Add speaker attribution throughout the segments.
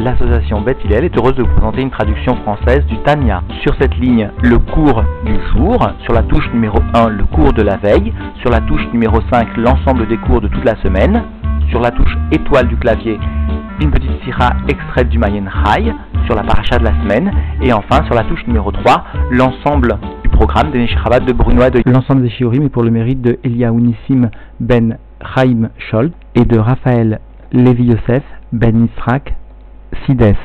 Speaker 1: l'association Beth Hillel est heureuse de vous présenter une traduction française du Tanya. Sur cette ligne, le cours du jour, sur la touche numéro 1, le cours de la veille, sur la touche numéro 5, l'ensemble des cours de toute la semaine, sur la touche étoile du clavier, une petite sira extraite du Mayen Chai, sur la paracha de la semaine, et enfin sur la touche numéro 3, l'ensemble du programme des Neshachabat de Brunois de
Speaker 2: L'ensemble des Shiurim est pour le mérite de Eliaou Nissim Ben Chaim Scholl et de Raphaël Levi Yosef Ben Nisrak Sides.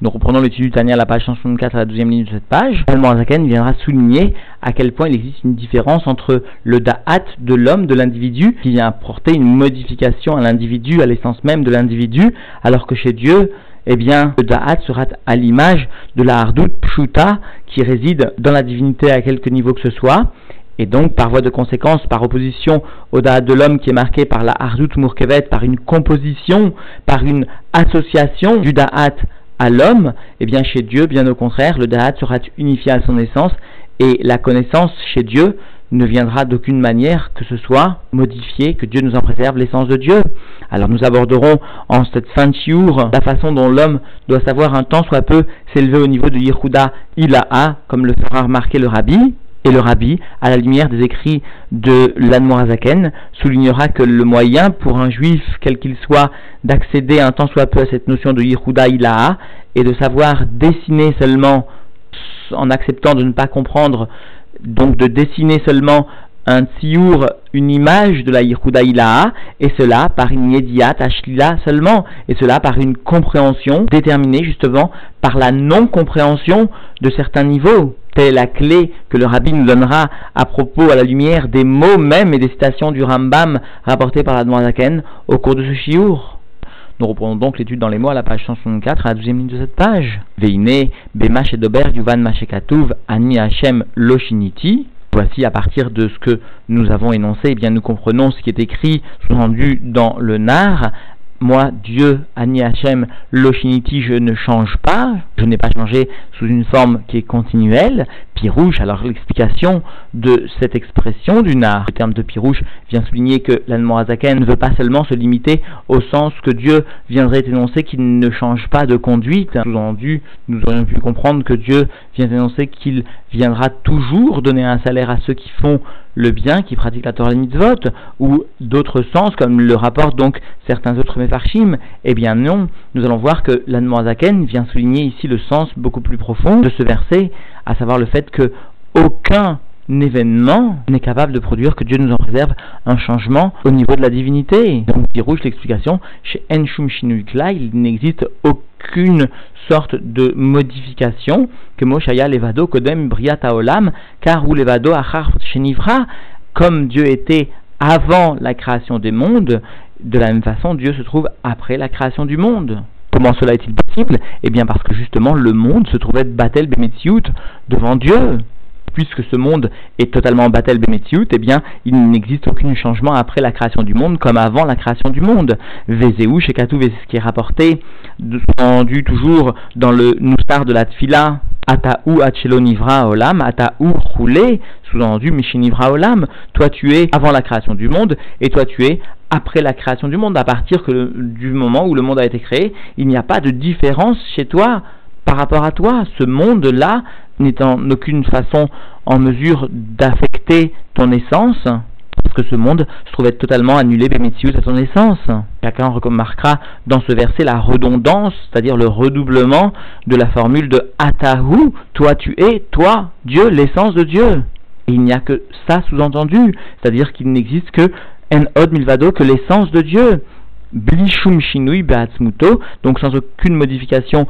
Speaker 1: Nous reprenons l'étude du Tania à la page 164 à la deuxième ligne de cette page. Zaken viendra souligner à quel point il existe une différence entre le da'at de l'homme, de l'individu, qui vient apporter une modification à l'individu, à l'essence même de l'individu, alors que chez Dieu, eh bien, le da'at sera à l'image de la hardout pshuta qui réside dans la divinité à quelque niveau que ce soit, et donc, par voie de conséquence, par opposition au da'at de l'homme qui est marqué par la hardout murkevet, par une composition, par une association du da'at à l'homme, eh bien chez Dieu, bien au contraire, le Da'at sera unifié à son essence et la connaissance chez Dieu ne viendra d'aucune manière que ce soit modifié, que Dieu nous en préserve l'essence de Dieu. Alors nous aborderons en cette fin de chiour la façon dont l'homme doit savoir un temps soit peu s'élever au niveau de Yehuda Ilaha, comme le fera remarquer le rabbi, et le rabbi, à la lumière des écrits de l'Admorazaken, soulignera que le moyen pour un juif, quel qu'il soit, d'accéder un temps soit peu à cette notion de Yehuda Ilaha, est de savoir dessiner seulement, en acceptant de ne pas comprendre, donc de dessiner seulement un tsiour, une image de la Yehuda Ilaha, et cela par une yediat ashlila seulement, et cela par une compréhension déterminée justement par la non-compréhension de certains niveaux. Telle est la clé que le rabbi nous donnera à propos, à la lumière des mots même et des citations du Rambam rapportés par la Zaken au cours de ce chiour. Nous reprenons donc l'étude dans les mots à la page 164, à la deuxième ligne de cette page. Veine, Bemash et Dober, Yuvan Mashekatuv, Ani Hashem Loshiniti. Voici à partir de ce que nous avons énoncé, eh bien nous comprenons ce qui est écrit, sous-rendu dans le Nar, moi, Dieu, Ani Hachem, je ne change pas, je n'ai pas changé sous une forme qui est continuelle. Pirouche, alors l'explication de cette expression du nar, le terme de Pirouche vient souligner que l'Anmorazaken ne veut pas seulement se limiter au sens que Dieu viendrait énoncer qu'il ne change pas de conduite. Sous-entendu, nous aurions pu comprendre que Dieu vient énoncer qu'il viendra toujours donner un salaire à ceux qui font le bien, qui pratiquent la Torah mitzvot, ou d'autres sens, comme le rapportent donc certains autres méfarchim, eh bien non, nous allons voir que l'Anmoazaken vient souligner ici le sens beaucoup plus profond de ce verset, à savoir le fait que aucun événement n'est capable de produire, que Dieu nous en préserve, un changement au niveau de la divinité. Donc, rouge l'explication, chez Enshum Shinuikla, il n'existe aucune sorte de modification que Moshaya Levado Kodem Briata Olam, car Levado Achar Shenivra, comme Dieu était avant la création des mondes, de la même façon Dieu se trouve après la création du monde. Comment cela est-il possible? Eh bien parce que justement le monde se trouvait Batel Bemetziut devant Dieu puisque ce monde est totalement Batel Bemetziut, eh bien, il n'existe aucun changement après la création du monde comme avant la création du monde. Vezeu, Shekatu, ce qui est rapporté, rendu toujours dans le Noustar de la Tfila, Ataou Achelonivra Olam, Ataou Roulé, sous-entendu Mishinivra Olam, toi tu es avant la création du monde, et toi tu es après la création du monde. À partir que, du moment où le monde a été créé, il n'y a pas de différence chez toi par rapport à toi. Ce monde-là n'est en aucune façon en mesure d'affecter ton essence, parce que ce monde se trouvait totalement annulé Bémétius à ton essence. Chacun remarquera dans ce verset la redondance, c'est-à-dire le redoublement de la formule de Atahu, toi tu es, toi, Dieu, l'essence de Dieu. Et il n'y a que ça sous-entendu, c'est-à-dire qu'il n'existe que En Od Milvado, que l'essence de Dieu. Blishum Shinui Beatzmuto, donc sans aucune modification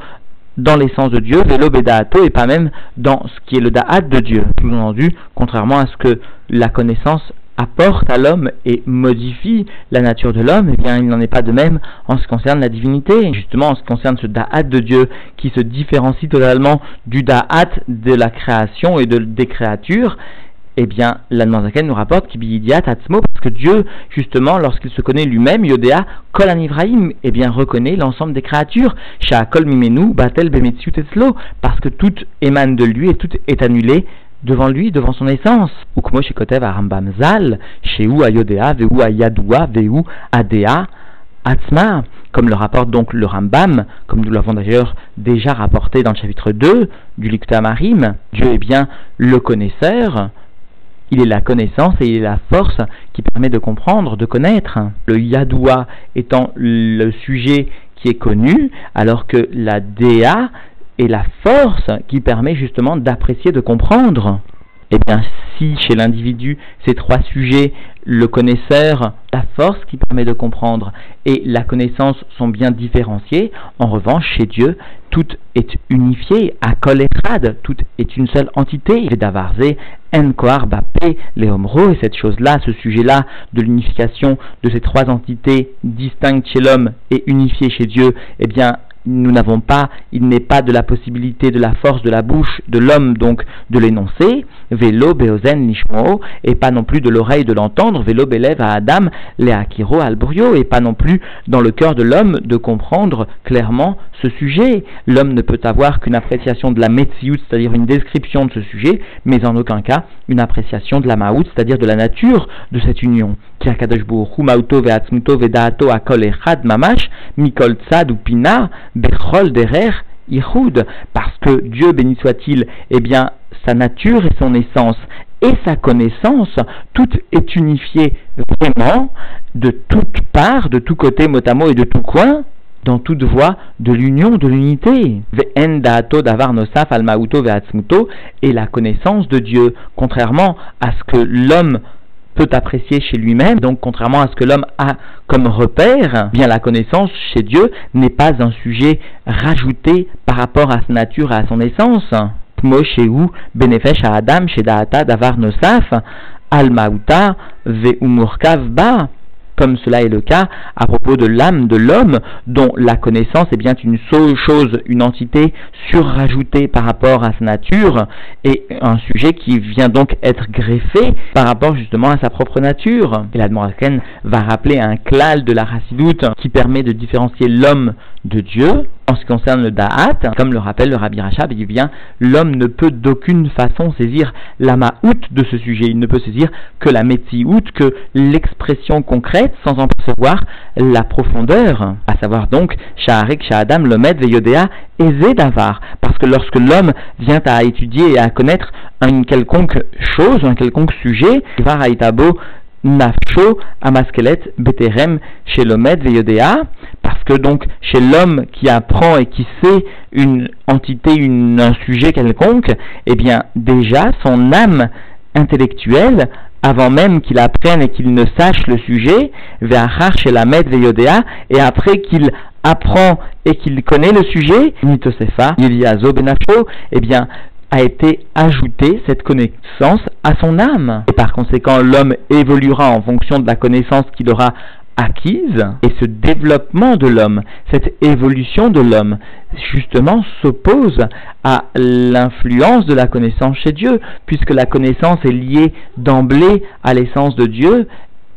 Speaker 1: dans l'essence de Dieu, velo bedaato, et pas même dans ce qui est le da'at de Dieu. Sous-entendu, contrairement à ce que la connaissance apporte à l'homme et modifie la nature de l'homme, eh bien il n'en est pas de même en ce qui concerne la divinité. Justement, en ce qui concerne ce da'at de Dieu qui se différencie totalement du da'at de la création et de, des créatures, eh bien, l'Anmanzaken nous rapporte qu'il Atzmo, que Dieu, justement, lorsqu'il se connaît lui-même, Yodéa, Kol Ibrahim, eh bien, reconnaît l'ensemble des créatures, Kol Mimenu, Batel Bemetziut parce que tout émane de lui et tout est annulé devant lui, devant son essence. Ukmo Shekotev Arambam Zal, Sheu Ayodea, Veu Ayadua, Veu Adea, Atzma, comme le rapporte donc le Rambam, comme nous l'avons d'ailleurs déjà rapporté dans le chapitre 2 du Likta Marim, Dieu est bien le connaisseur, il est la connaissance et il est la force qui permet de comprendre, de connaître. Le Yadoua étant le sujet qui est connu, alors que la Déa est la force qui permet justement d'apprécier, de comprendre. Eh bien, si chez l'individu, ces trois sujets, le connaisseur, la force qui permet de comprendre et la connaissance sont bien différenciés, en revanche, chez Dieu, tout est unifié, à kolerad, tout est une seule entité. Et cette chose-là, ce sujet-là de l'unification de ces trois entités distinctes chez l'homme et unifiées chez Dieu, eh bien, nous n'avons pas, il n'est pas de la possibilité de la force de la bouche de l'homme donc de l'énoncer, nishmo, et pas non plus de l'oreille de l'entendre, vélo à Adam, leakiro albrio, et pas non plus dans le cœur de l'homme de comprendre clairement ce sujet. L'homme ne peut avoir qu'une appréciation de la metziut, c'est-à-dire une description de ce sujet, mais en aucun cas une appréciation de la maout, c'est-à-dire de la nature de cette union. mikol Bechol derer parce que Dieu, béni soit-il, eh bien, sa nature et son essence et sa connaissance, tout est unifié vraiment de toutes parts, de tous côtés, mot à mot et de tout coin, dans toute voie de l'union, de l'unité. Et la connaissance de Dieu, contrairement à ce que l'homme peut apprécier chez lui-même. Donc, contrairement à ce que l'homme a comme repère, bien la connaissance chez Dieu n'est pas un sujet rajouté par rapport à sa nature à son essence. À Adam chez Daata davar comme cela est le cas à propos de l'âme de l'homme, dont la connaissance est bien une chose, une entité surrajoutée par rapport à sa nature, et un sujet qui vient donc être greffé par rapport justement à sa propre nature. Et la va rappeler un klal de la racidoute qui permet de différencier l'homme de Dieu. En ce qui concerne le da'at, comme le rappelle le Rabbi Rachab, il dit bien l'homme ne peut d'aucune façon saisir la ma'out de ce sujet. Il ne peut saisir que la metzi-out, que l'expression concrète, sans en percevoir la profondeur. À savoir donc, Sha'arik, Sha'adam, Lomed, Veyodea, davar. Parce que lorsque l'homme vient à étudier et à connaître une quelconque chose, un quelconque sujet, Var Haïtabo, Chez parce que donc chez l'homme qui apprend et qui sait une entité, un sujet quelconque, eh bien déjà son âme intellectuelle, avant même qu'il apprenne et qu'il ne sache le sujet, Ve'achar chez Veyodea, et après qu'il apprend et qu'il connaît le sujet, Nitosefa, Yeliazo Benafo, eh bien a été ajoutée cette connaissance à son âme. Et par conséquent, l'homme évoluera en fonction de la connaissance qu'il aura acquise et ce développement de l'homme, cette évolution de l'homme, justement s'oppose à l'influence de la connaissance chez Dieu, puisque la connaissance est liée d'emblée à l'essence de Dieu,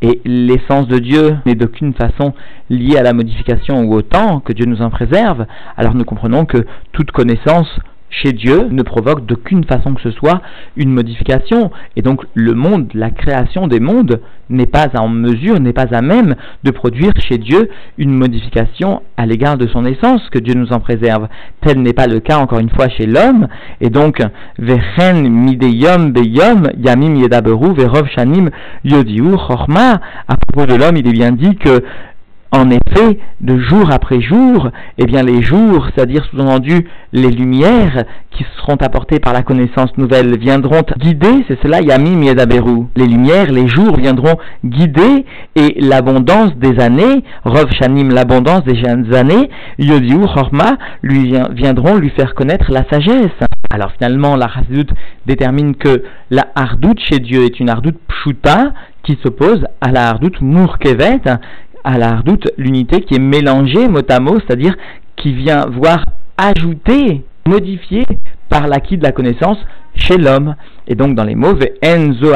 Speaker 1: et l'essence de Dieu n'est d'aucune façon liée à la modification ou au temps, que Dieu nous en préserve, alors nous comprenons que toute connaissance chez Dieu ne provoque d'aucune façon que ce soit une modification. Et donc le monde, la création des mondes n'est pas en mesure, n'est pas à même de produire chez Dieu une modification à l'égard de son essence, que Dieu nous en préserve. Tel n'est pas le cas encore une fois chez l'homme. Et donc, Vechen mideyom beyom yamim yedaberu shanim chorma. À propos de l'homme, il est bien dit que en effet, de jour après jour, eh bien les jours, c'est-à-dire sous-entendu les lumières qui seront apportées par la connaissance nouvelle, viendront guider, c'est cela Yamim Yedaberu. Les lumières, les jours viendront guider et l'abondance des années, Rov Shanim, l'abondance des jeunes années, Yodiu Chorma, lui viendront lui faire connaître la sagesse. Alors finalement, la Chassidut détermine que la Hardout chez Dieu est une Hardout Pshuta qui s'oppose à la Hardout Murkevet à la l'unité qui est mélangée mot à mot, c'est-à-dire qui vient voir ajouter, modifier par l'acquis de la connaissance chez l'homme. Et donc dans les mots, enzo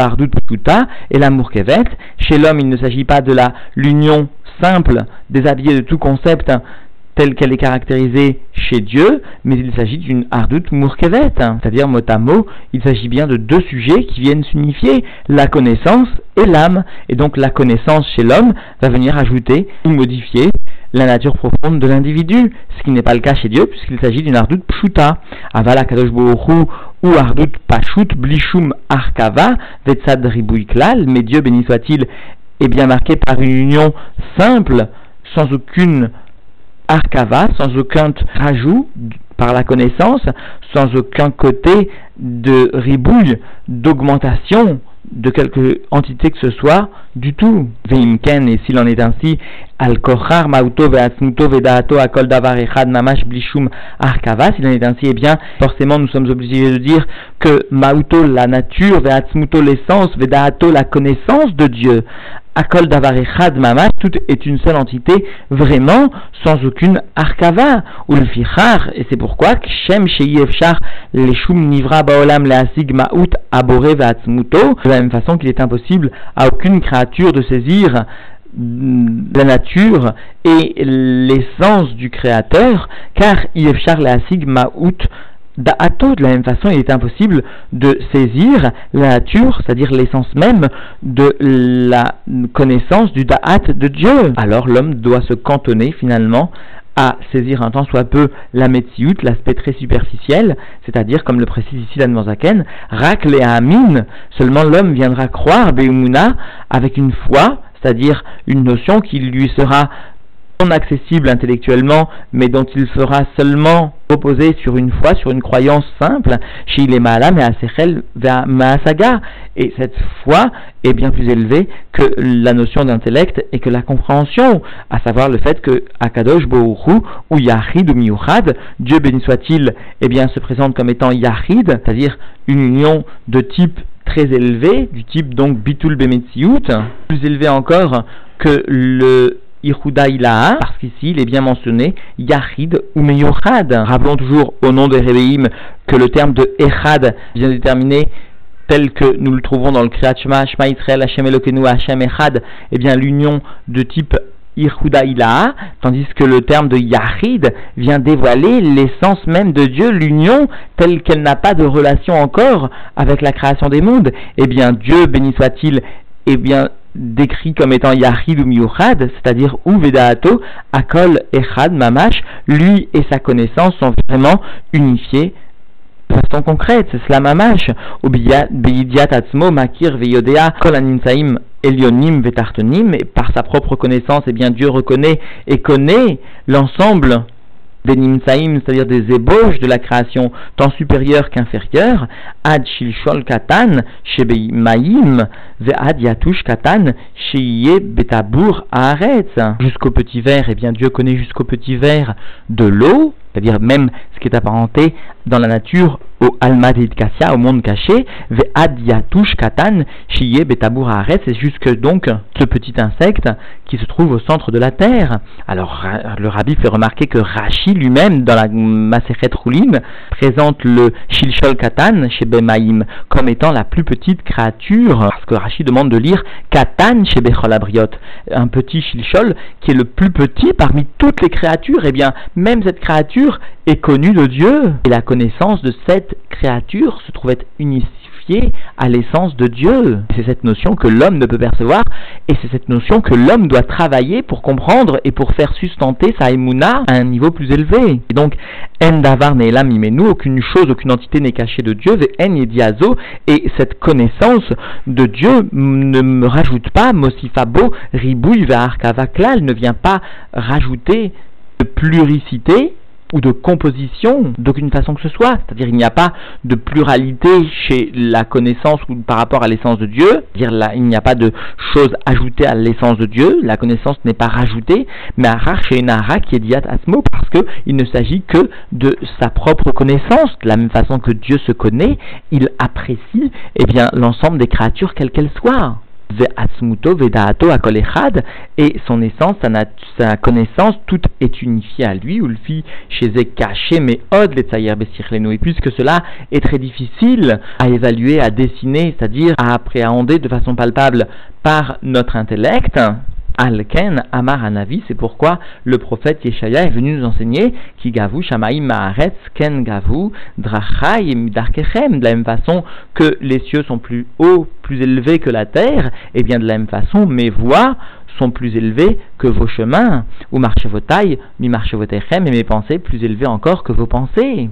Speaker 1: et l'amour kevet, chez l'homme il ne s'agit pas de la l'union simple, déshabillée de tout concept telle qu'elle est caractérisée chez Dieu, mais il s'agit d'une hardout mourkevet, hein. c'est-à-dire mot à mot, il s'agit bien de deux sujets qui viennent s'unifier, la connaissance et l'âme. Et donc la connaissance chez l'homme va venir ajouter ou modifier la nature profonde de l'individu, ce qui n'est pas le cas chez Dieu puisqu'il s'agit d'une ardoute pshuta. Avala kadosh ou ardout pashut blishum arkava vetsad klal, mais Dieu béni soit-il est bien marqué par une union simple, sans aucune arkava, sans aucun rajout par la connaissance, sans aucun côté de ribouille, d'augmentation de quelque entité que ce soit du tout. Veimken, et s'il en est ainsi, al kochar mauto ve'atznuto ve'daato akol davar echad mamash blishum arkava, s'il en est ainsi, eh bien, forcément, nous sommes obligés de dire que mauto, la nature, ve'atzmuto, l'essence, ve'daato, la connaissance de Dieu, Akol Davar Mamash, tout est une seule entité, vraiment, sans aucune Arkava, ou le Fichar, et c'est pourquoi Shem Shei Efshar Leshum Nivra Baolam Leasig Maout Abore Vatsmuto, de la même façon qu'il est impossible à aucune créature de saisir la nature et l'essence du créateur, car Yefshar Leasig Maout De la même façon, il est impossible de saisir la nature, c'est-à-dire l'essence même de la connaissance du Da'at de Dieu. Alors l'homme doit se cantonner finalement à saisir un temps soit peu la Metsiout, l'aspect très superficiel, c'est-à-dire, comme le précise ici l'Anne Rak le Amin, seulement l'homme viendra croire Beumuna avec une foi, c'est-à-dire une notion qui lui sera non accessible intellectuellement, mais dont il fera seulement reposer sur une foi, sur une croyance simple, chez les à Maasaga. Et cette foi est bien plus élevée que la notion d'intellect et que la compréhension, à savoir le fait que Akadosh Bohuru ou Yahid ou Miuchad, Dieu béni soit-il, eh bien, se présente comme étant Yahid, c'est-à-dire une union de type très élevé, du type donc Bitul Bemetziut, plus élevé encore que le Ilaha, parce qu'ici il est bien mentionné Yahid ou Meyochad. Rappelons toujours au nom de Rebeim que le terme de Echad vient déterminer tel que nous le trouvons dans le Kriyat Shema, Shema Israel, Hashem Elokenu, Hashem Echad, eh bien l'union de type Yehuda Ilaha, tandis que le terme de Yahid vient dévoiler l'essence même de Dieu, l'union telle qu'elle n'a pas de relation encore avec la création des mondes. Eh bien Dieu, béni soit-il, eh bien décrit comme étant Yahid ou c'est-à-dire ou Vedaato, Akol Echad Mamash, lui et sa connaissance sont vraiment unifiés de façon concrète, c'est cela Mamash, Atzmo, Makir Veyodea, Kol Elionim Vetartonim, et par sa propre connaissance, eh bien Dieu reconnaît et connaît l'ensemble des nimsaim, c'est-à-dire des ébauches de la création, tant supérieures qu'inférieures, ad shilshol katan, maim, ve ad yatush katan, sheye betabour haaretz. Jusqu'au petit verre, eh bien Dieu connaît jusqu'au petit verre de l'eau, c'est-à-dire même ce qui est apparenté dans la nature au Almadid Kassia, au monde caché, Ve'ad Katan, Shiye Betabour c'est jusque donc ce petit insecte qui se trouve au centre de la terre. Alors le rabbi fait remarquer que Rashi lui-même, dans la Maseret Roulim, présente le Shilshol Katan chez Bemaim comme étant la plus petite créature, parce que Rashi demande de lire Katan chez Becholabriot, un petit Shilshol qui est le plus petit parmi toutes les créatures, et eh bien même cette créature est connue de Dieu, et la connaissance de cette créature se trouvait unifiée à l'essence de Dieu. C'est cette notion que l'homme ne peut percevoir et c'est cette notion que l'homme doit travailler pour comprendre et pour faire sustenter sa émouna à un niveau plus élevé. Et donc, en davar nous aucune chose, aucune entité n'est cachée de Dieu, en diazo, et cette connaissance de Dieu ne me rajoute pas, mosifabo, ribouille, vaklal, ne vient pas rajouter de pluricité ou de composition d'aucune façon que ce soit. C'est-à-dire il n'y a pas de pluralité chez la connaissance ou par rapport à l'essence de Dieu. dire là, il n'y a pas de choses ajoutées à l'essence de Dieu. La connaissance n'est pas rajoutée, mais Arar chez Nahara qui est diat asmo parce que il ne s'agit que de sa propre connaissance. De la même façon que Dieu se connaît, il apprécie eh l'ensemble des créatures quelles qu'elles soient et son essence, sa, connaissance, tout est unifié à lui, ou le fit chez caché, mais od et puisque cela est très difficile à évaluer, à dessiner, c'est-à-dire à appréhender de façon palpable par notre intellect, Alken Amar Anavi, c'est pourquoi le prophète Yeshaya est venu nous enseigner qui Shamaim Maaretz gavu Drachai de la même façon que les cieux sont plus hauts, plus élevés que la terre, et bien de la même façon mes voix sont plus élevés que vos chemins, ou marchez vos tailles, mi marchez vos et mes pensées plus élevées encore que vos pensées.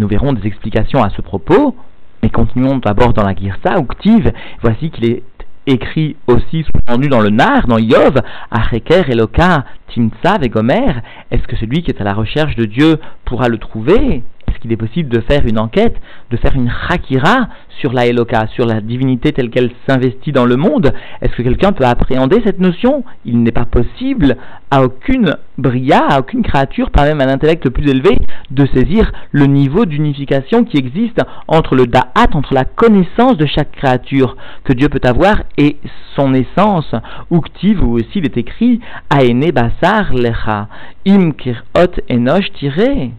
Speaker 1: Nous verrons des explications à ce propos, mais continuons d'abord dans la Girsa ou Ktiv. Voici qu'il est écrit aussi sous-entendu dans le Nar, dans Yov, Acheker, Eloka, et Gomer. Est-ce que celui qui est à la recherche de Dieu pourra le trouver? Est-ce qu'il est possible de faire une enquête, de faire une hakira sur la Eloka, sur la divinité telle qu'elle s'investit dans le monde. Est-ce que quelqu'un peut appréhender cette notion? Il n'est pas possible à aucune bria, à aucune créature, pas même un intellect plus élevé, de saisir le niveau d'unification qui existe entre le da'at, entre la connaissance de chaque créature que Dieu peut avoir et son essence. Uktiv, ou aussi il est écrit, Aene basar lecha, im kirot enosh tiré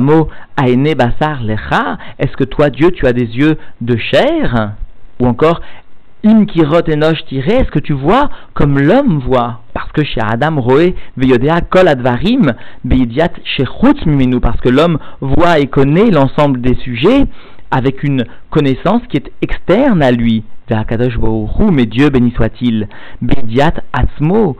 Speaker 1: mot Aene Basar Lecha, est-ce que toi, Dieu, tu as des yeux de chair? Ou encore, Im Kirot Enosh Tiré, est-ce que tu vois comme l'homme voit? Parce que chez Adam Roé, Veyodea Kol Advarim, Beidiat Shechut Mimenu, parce que l'homme voit et connaît l'ensemble des sujets avec une connaissance qui est externe à lui. mais Dieu béni soit-il. Bediat Atzmo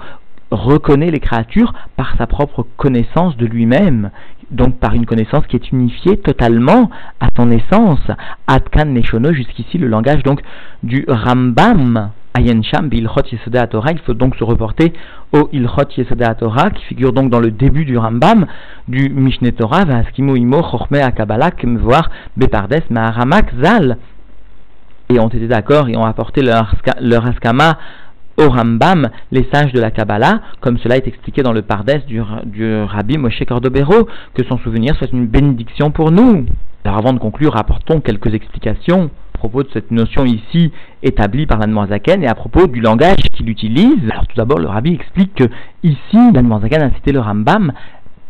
Speaker 1: reconnaît les créatures par sa propre connaissance de lui-même donc par une connaissance qui est unifiée totalement à son essence. Adkan Neshono, jusqu'ici le langage donc du Rambam. Ayensham Ilchot Torah, il faut donc se reporter au Ilchot Yesodeh Torah qui figure donc dans le début du Rambam du Mishneh Torah, Vaskimo Imo Chorme Akabala voir Bepardes Maharamak Zal. Et ont été d'accord et ont apporté leur, leur askama au Rambam, les sages de la Kabbalah, comme cela est expliqué dans le Pardes du, Rabbi Moshe Cordobero, que son souvenir soit une bénédiction pour nous. Alors avant de conclure, apportons quelques explications à propos de cette notion ici établie par l'Anmoazaken et à propos du langage qu'il utilise. Alors tout d'abord, le Rabbi explique que ici, l'Anmoazaken a cité le Rambam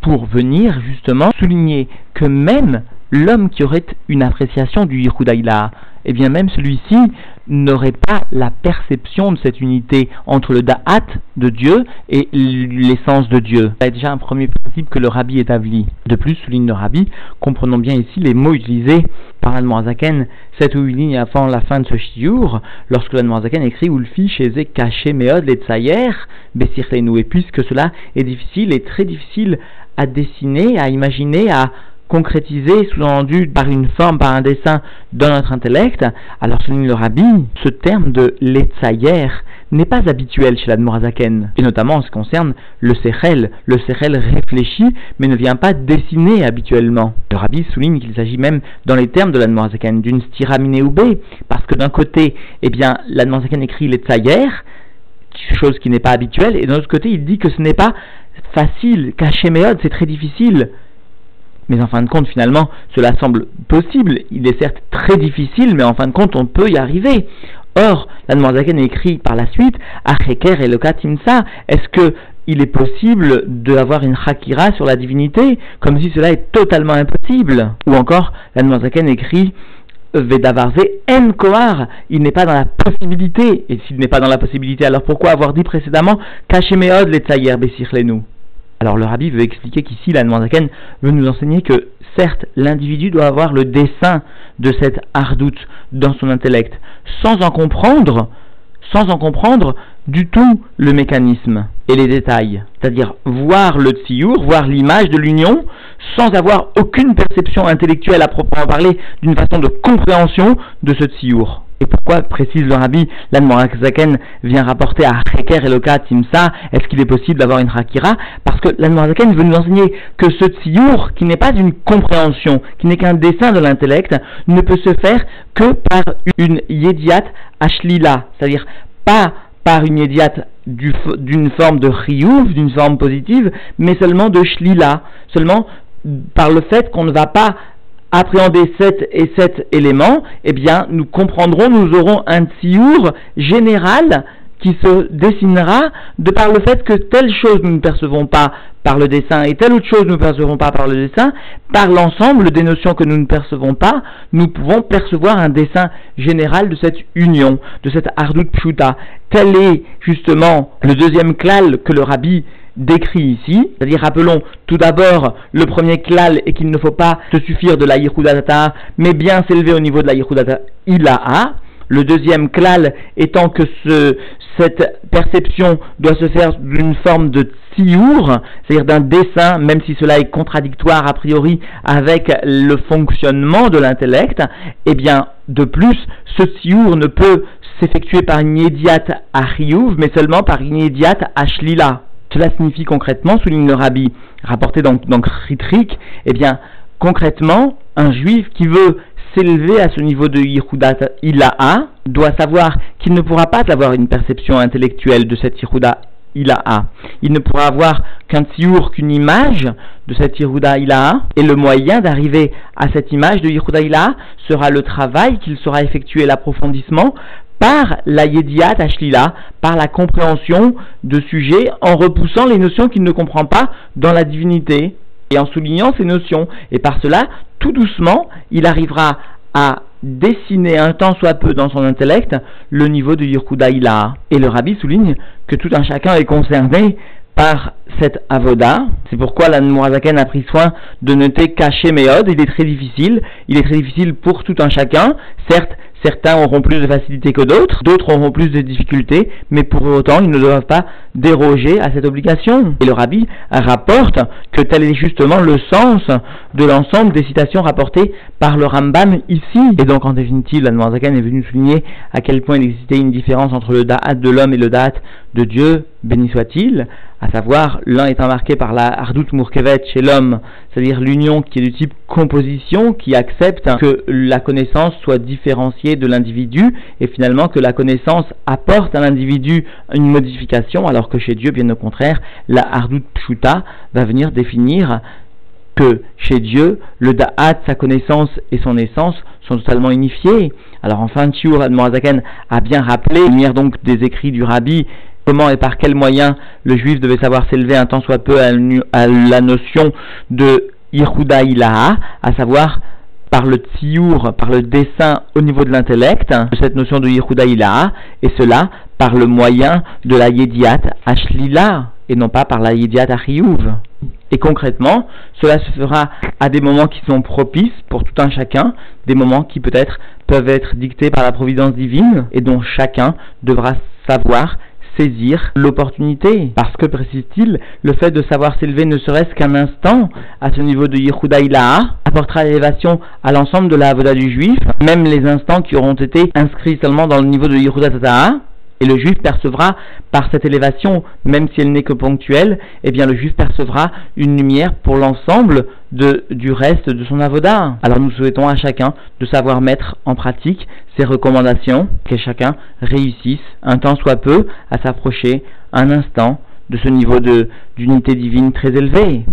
Speaker 1: pour venir justement souligner que même l'homme qui aurait une appréciation du Yehudaïla, eh bien même celui-ci n'aurait pas la perception de cette unité entre le da'at de Dieu et l'essence de Dieu. C'est déjà un premier principe que le rabbi établit. De plus, souligne le rabbi, comprenons bien ici les mots utilisés par l'Admorazaken 7 ou 8 lignes avant la fin de ce shiur, lorsque l'Admorazaken écrit Ulfi chez caché meod les tsayer, et puisque cela est difficile et très difficile à dessiner, à imaginer, à concrétisé, sous-entendu par une forme, par un dessin dans notre intellect, alors souligne le rabbi, ce terme de l'etzayer n'est pas habituel chez l'Admorazaken, et notamment en ce qui concerne le sechel. Le sechel réfléchit, mais ne vient pas dessiner habituellement. Le rabbi souligne qu'il s'agit même, dans les termes de l'Admorazaken, d'une stiramine ou parce que d'un côté, eh bien, l'Admorazaken écrit l'etzayer, chose qui n'est pas habituelle, et d'un autre côté, il dit que ce n'est pas facile, méode, c'est très difficile. Mais en fin de compte, finalement, cela semble possible. Il est certes très difficile, mais en fin de compte, on peut y arriver. Or, la Zaken écrit par la suite, Acheker et le Katimsa, est-ce que il est possible d'avoir une Hakira sur la divinité, comme si cela est totalement impossible? Ou encore, la Zaken écrit, Vedavarze en Kohar, il n'est pas dans la possibilité. Et s'il n'est pas dans la possibilité, alors pourquoi avoir dit précédemment Kachemeod le Tsayer nous alors le rabbi veut expliquer qu'ici la Zaken veut nous enseigner que certes l'individu doit avoir le dessin de cette hardoute dans son intellect, sans en comprendre, sans en comprendre du tout le mécanisme et les détails. C'est-à-dire voir le tsiour, voir l'image de l'union, sans avoir aucune perception intellectuelle à proprement parler d'une façon de compréhension de ce tsiour. Et pourquoi, précise le rabbi, l'Anmorazaken vient rapporter à Heker Eloka Timsa, est-ce qu'il est possible d'avoir une Hakira? Parce que l'Anmorazaken veut nous enseigner que ce tsiour, qui n'est pas une compréhension, qui n'est qu'un dessin de l'intellect, ne peut se faire que par une Yediat Ashlila, c'est-à-dire pas par une Yediat d'une forme de Riouf, d'une forme positive, mais seulement de Shlila, seulement par le fait qu'on ne va pas appréhender sept et sept éléments, eh bien, nous comprendrons, nous aurons un tsiour général qui se dessinera de par le fait que telle chose nous ne percevons pas par le dessin et telle autre chose nous ne percevons pas par le dessin, par l'ensemble des notions que nous ne percevons pas, nous pouvons percevoir un dessin général de cette union, de cette ardut pshuta. Tel est justement le deuxième klal que le rabbi décrit ici, c'est-à-dire rappelons tout d'abord le premier klal et qu'il ne faut pas se suffire de la yichudata, mais bien s'élever au niveau de la yichudata ilaha. Le deuxième klal étant que ce, cette perception doit se faire d'une forme de tsiour, c'est-à-dire d'un dessin, même si cela est contradictoire a priori avec le fonctionnement de l'intellect, eh bien, de plus, ce tsiour ne peut s'effectuer par une immédiate à mais seulement par une immédiate à shlila. Cela signifie concrètement, souligne le rabbi, rapporté dans, dans Ritrik, eh bien, concrètement, un juif qui veut s'élever à ce niveau de Yehuda Ilaha doit savoir qu'il ne pourra pas avoir une perception intellectuelle de cette Yehuda Ilaha. Il ne pourra avoir qu'un tsiour, qu'une image de cette Yehuda Ilaha, et le moyen d'arriver à cette image de Yehuda Ilaha sera le travail qu'il sera effectué, l'approfondissement, par la Yediat Ashlila, par la compréhension de sujets, en repoussant les notions qu'il ne comprend pas dans la divinité, en soulignant ces notions. Et par cela, tout doucement, il arrivera à dessiner un temps soit peu dans son intellect le niveau de Yurkuda Et le rabbi souligne que tout un chacun est concerné par cette avoda. C'est pourquoi la Mourazaken a pris soin de noter caché méode. Il est très difficile. Il est très difficile pour tout un chacun. Certes, Certains auront plus de facilité que d'autres, d'autres auront plus de difficultés, mais pour autant, ils ne doivent pas déroger à cette obligation. Et le rabbi rapporte que tel est justement le sens de l'ensemble des citations rapportées par le Rambam ici. Et donc, en définitive, la Zakan est venue souligner à quel point il existait une différence entre le da'at de l'homme et le da'at de Dieu, béni soit-il, à savoir l'un étant marqué par la hardout murkevet chez l'homme, c'est-à-dire l'union qui est du type composition, qui accepte que la connaissance soit différenciée de l'individu, et finalement que la connaissance apporte à l'individu une modification, alors que chez Dieu, bien au contraire, la hardout pshuta va venir définir que chez Dieu, le da'at, sa connaissance et son essence sont totalement unifiés. Alors en fin a bien rappelé, lumière donc des écrits du Rabbi, comment et par quel moyen le juif devait savoir s'élever un temps soit peu à, la notion de Yehuda à savoir par le tsiour, par le dessin au niveau de l'intellect, de cette notion de Yehuda Ilaha, et cela par le moyen de la Yediat Ashlila, et non pas par la Yediat Achiyuv. Et concrètement, cela se fera à des moments qui sont propices pour tout un chacun, des moments qui peut-être peuvent être dictés par la providence divine, et dont chacun devra savoir saisir l'opportunité. Parce que, précise-t-il, le fait de savoir s'élever ne serait-ce qu'un instant à ce niveau de Yehuda Ilaha apportera l'élévation à l'ensemble de la Avoda du juif, même les instants qui auront été inscrits seulement dans le niveau de Yehuda Tata'a, et le juif percevra par cette élévation, même si elle n'est que ponctuelle, eh bien le juif percevra une lumière pour l'ensemble du reste de son avoda. Alors nous souhaitons à chacun de savoir mettre en pratique ces recommandations, que chacun réussisse un temps soit peu à s'approcher un instant de ce niveau de d'unité divine très élevé.